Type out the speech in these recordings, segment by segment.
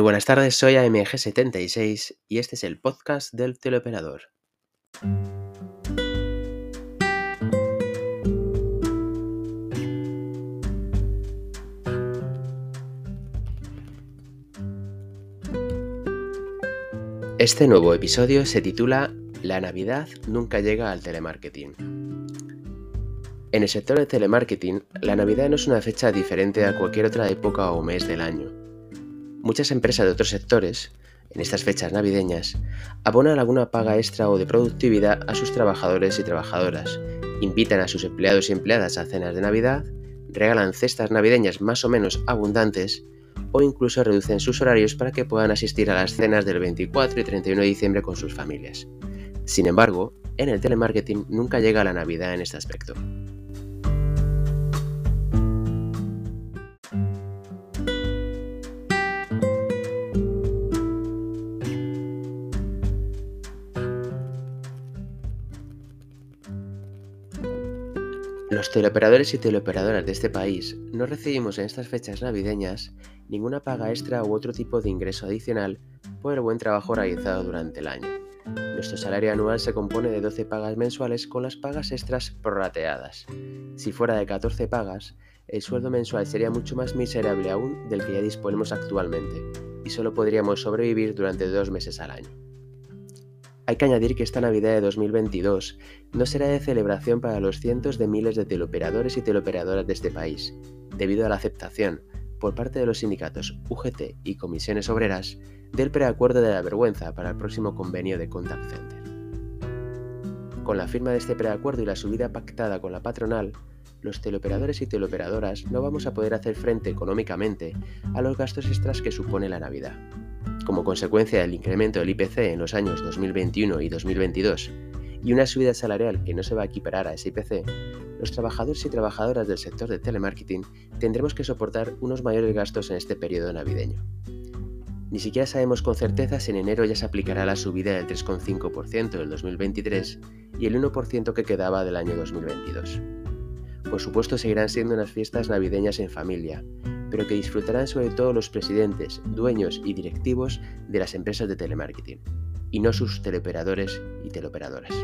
Muy buenas tardes, soy AMG76 y este es el podcast del teleoperador. Este nuevo episodio se titula La Navidad nunca llega al telemarketing. En el sector de telemarketing, la Navidad no es una fecha diferente a cualquier otra época o mes del año. Muchas empresas de otros sectores, en estas fechas navideñas, abonan alguna paga extra o de productividad a sus trabajadores y trabajadoras, invitan a sus empleados y empleadas a cenas de Navidad, regalan cestas navideñas más o menos abundantes o incluso reducen sus horarios para que puedan asistir a las cenas del 24 y 31 de diciembre con sus familias. Sin embargo, en el telemarketing nunca llega la Navidad en este aspecto. Los teleoperadores y teleoperadoras de este país no recibimos en estas fechas navideñas ninguna paga extra u otro tipo de ingreso adicional por el buen trabajo realizado durante el año. Nuestro salario anual se compone de 12 pagas mensuales con las pagas extras prorrateadas. Si fuera de 14 pagas, el sueldo mensual sería mucho más miserable aún del que ya disponemos actualmente, y solo podríamos sobrevivir durante dos meses al año. Hay que añadir que esta Navidad de 2022 no será de celebración para los cientos de miles de teleoperadores y teleoperadoras de este país, debido a la aceptación, por parte de los sindicatos UGT y comisiones obreras, del preacuerdo de la vergüenza para el próximo convenio de Contact Center. Con la firma de este preacuerdo y la subida pactada con la patronal, los teleoperadores y teleoperadoras no vamos a poder hacer frente económicamente a los gastos extras que supone la Navidad como consecuencia del incremento del IPC en los años 2021 y 2022 y una subida salarial que no se va a equiparar a ese IPC, los trabajadores y trabajadoras del sector de telemarketing tendremos que soportar unos mayores gastos en este periodo navideño. Ni siquiera sabemos con certeza si en enero ya se aplicará la subida del 3,5% del 2023 y el 1% que quedaba del año 2022. Por supuesto seguirán siendo unas fiestas navideñas en familia, pero que disfrutarán sobre todo los presidentes, dueños y directivos de las empresas de telemarketing, y no sus teleoperadores y teleoperadoras.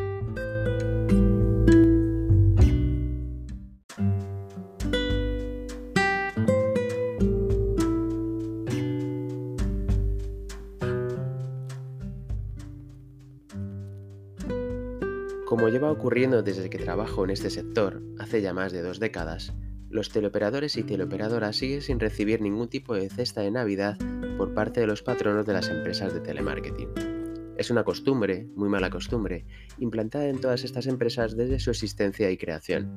Como lleva ocurriendo desde que trabajo en este sector, hace ya más de dos décadas, los teleoperadores y teleoperadoras siguen sin recibir ningún tipo de cesta de Navidad por parte de los patronos de las empresas de telemarketing. Es una costumbre, muy mala costumbre, implantada en todas estas empresas desde su existencia y creación.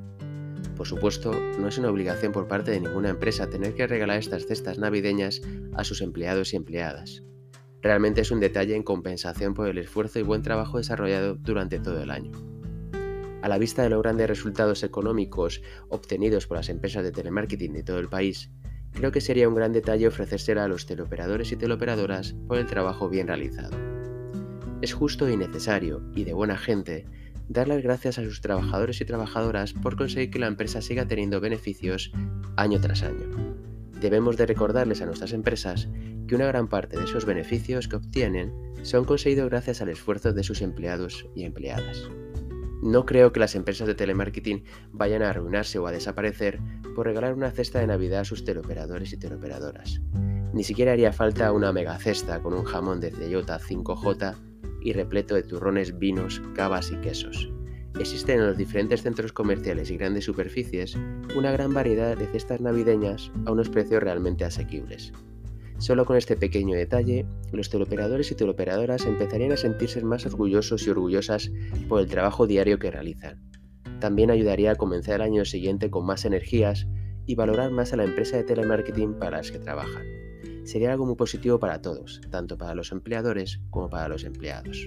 Por supuesto, no es una obligación por parte de ninguna empresa tener que regalar estas cestas navideñas a sus empleados y empleadas. Realmente es un detalle en compensación por el esfuerzo y buen trabajo desarrollado durante todo el año. A la vista de los grandes resultados económicos obtenidos por las empresas de telemarketing de todo el país, creo que sería un gran detalle ofrecérsela a los teleoperadores y teleoperadoras por el trabajo bien realizado. Es justo y necesario, y de buena gente, dar las gracias a sus trabajadores y trabajadoras por conseguir que la empresa siga teniendo beneficios año tras año. Debemos de recordarles a nuestras empresas que una gran parte de esos beneficios que obtienen son conseguidos gracias al esfuerzo de sus empleados y empleadas. No creo que las empresas de telemarketing vayan a arruinarse o a desaparecer por regalar una cesta de Navidad a sus teleoperadores y teleoperadoras. Ni siquiera haría falta una mega cesta con un jamón de Ceyota 5J y repleto de turrones, vinos, cavas y quesos. Existen en los diferentes centros comerciales y grandes superficies una gran variedad de cestas navideñas a unos precios realmente asequibles. Solo con este pequeño detalle, los teleoperadores y teleoperadoras empezarían a sentirse más orgullosos y orgullosas por el trabajo diario que realizan. También ayudaría a comenzar el año siguiente con más energías y valorar más a la empresa de telemarketing para las que trabajan. Sería algo muy positivo para todos, tanto para los empleadores como para los empleados.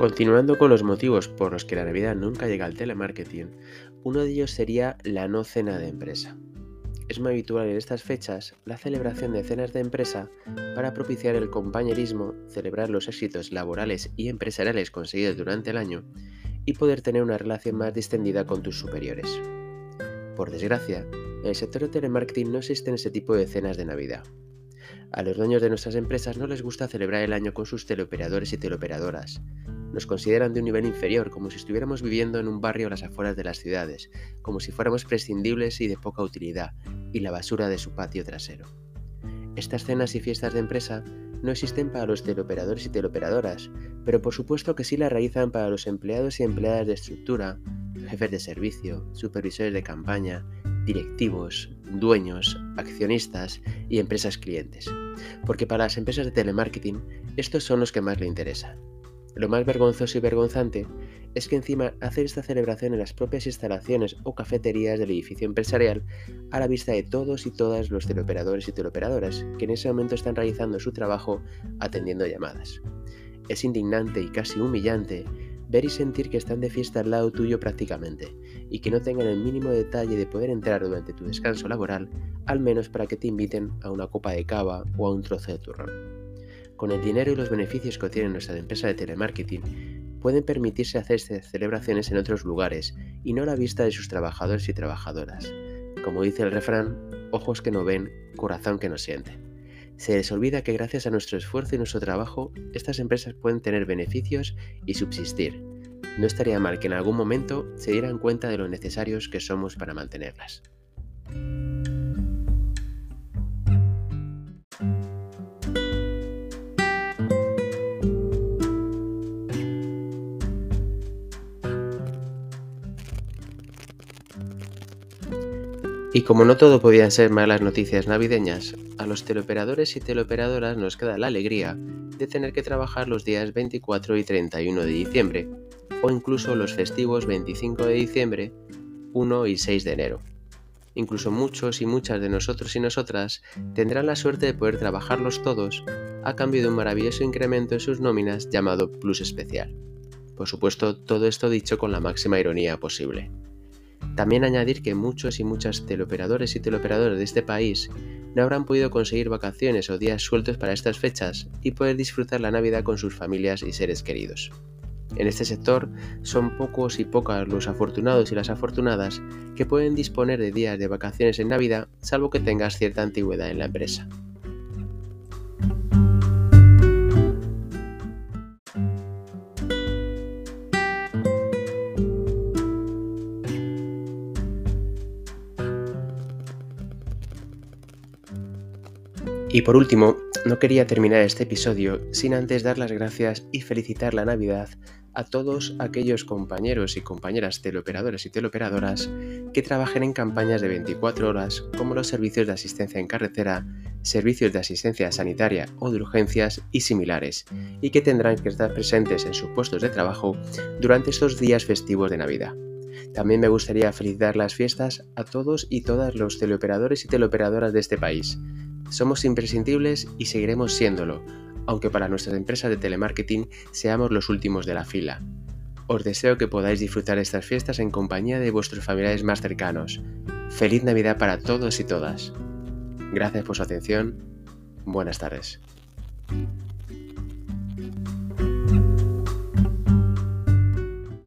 Continuando con los motivos por los que la Navidad nunca llega al telemarketing, uno de ellos sería la no cena de empresa. es muy habitual en estas fechas la celebración de cenas de empresa para propiciar el compañerismo, celebrar los éxitos laborales y empresariales conseguidos durante el año y poder tener una relación más distendida con tus superiores. Por desgracia, en el sector de telemarketing no existen ese tipo de cenas de Navidad. A los dueños de nuestras empresas no les gusta celebrar el año con sus teleoperadores y teleoperadoras. Nos consideran de un nivel inferior, como si estuviéramos viviendo en un barrio a las afueras de las ciudades, como si fuéramos prescindibles y de poca utilidad, y la basura de su patio trasero. Estas cenas y fiestas de empresa no existen para los teleoperadores y teleoperadoras, pero por supuesto que sí las realizan para los empleados y empleadas de estructura, jefes de servicio, supervisores de campaña, directivos, dueños, accionistas y empresas clientes. Porque para las empresas de telemarketing, estos son los que más le interesan. Lo más vergonzoso y vergonzante es que encima hacer esta celebración en las propias instalaciones o cafeterías del edificio empresarial a la vista de todos y todas los teleoperadores y teleoperadoras que en ese momento están realizando su trabajo atendiendo llamadas. Es indignante y casi humillante ver y sentir que están de fiesta al lado tuyo prácticamente, y que no tengan el mínimo detalle de poder entrar durante tu descanso laboral, al menos para que te inviten a una copa de cava o a un trozo de turrón. Con el dinero y los beneficios que obtienen nuestras empresas de telemarketing, pueden permitirse hacer celebraciones en otros lugares y no a la vista de sus trabajadores y trabajadoras. Como dice el refrán, ojos que no ven, corazón que no siente. Se les olvida que gracias a nuestro esfuerzo y nuestro trabajo, estas empresas pueden tener beneficios y subsistir. No estaría mal que en algún momento se dieran cuenta de lo necesarios que somos para mantenerlas. Y como no todo podían ser malas noticias navideñas, a los teleoperadores y teleoperadoras nos queda la alegría de tener que trabajar los días 24 y 31 de diciembre, o incluso los festivos 25 de diciembre, 1 y 6 de enero. Incluso muchos y muchas de nosotros y nosotras tendrán la suerte de poder trabajarlos todos a cambio de un maravilloso incremento en sus nóminas llamado Plus Especial. Por supuesto, todo esto dicho con la máxima ironía posible. También añadir que muchos y muchas teleoperadores y teleoperadoras de este país no habrán podido conseguir vacaciones o días sueltos para estas fechas y poder disfrutar la Navidad con sus familias y seres queridos. En este sector son pocos y pocas los afortunados y las afortunadas que pueden disponer de días de vacaciones en Navidad salvo que tengas cierta antigüedad en la empresa. Y por último, no quería terminar este episodio sin antes dar las gracias y felicitar la Navidad a todos aquellos compañeros y compañeras teleoperadores y teleoperadoras que trabajen en campañas de 24 horas como los servicios de asistencia en carretera, servicios de asistencia sanitaria o de urgencias y similares, y que tendrán que estar presentes en sus puestos de trabajo durante estos días festivos de Navidad. También me gustaría felicitar las fiestas a todos y todas los teleoperadores y teleoperadoras de este país, somos imprescindibles y seguiremos siéndolo, aunque para nuestras empresas de telemarketing seamos los últimos de la fila. Os deseo que podáis disfrutar estas fiestas en compañía de vuestros familiares más cercanos. Feliz Navidad para todos y todas. Gracias por su atención. Buenas tardes.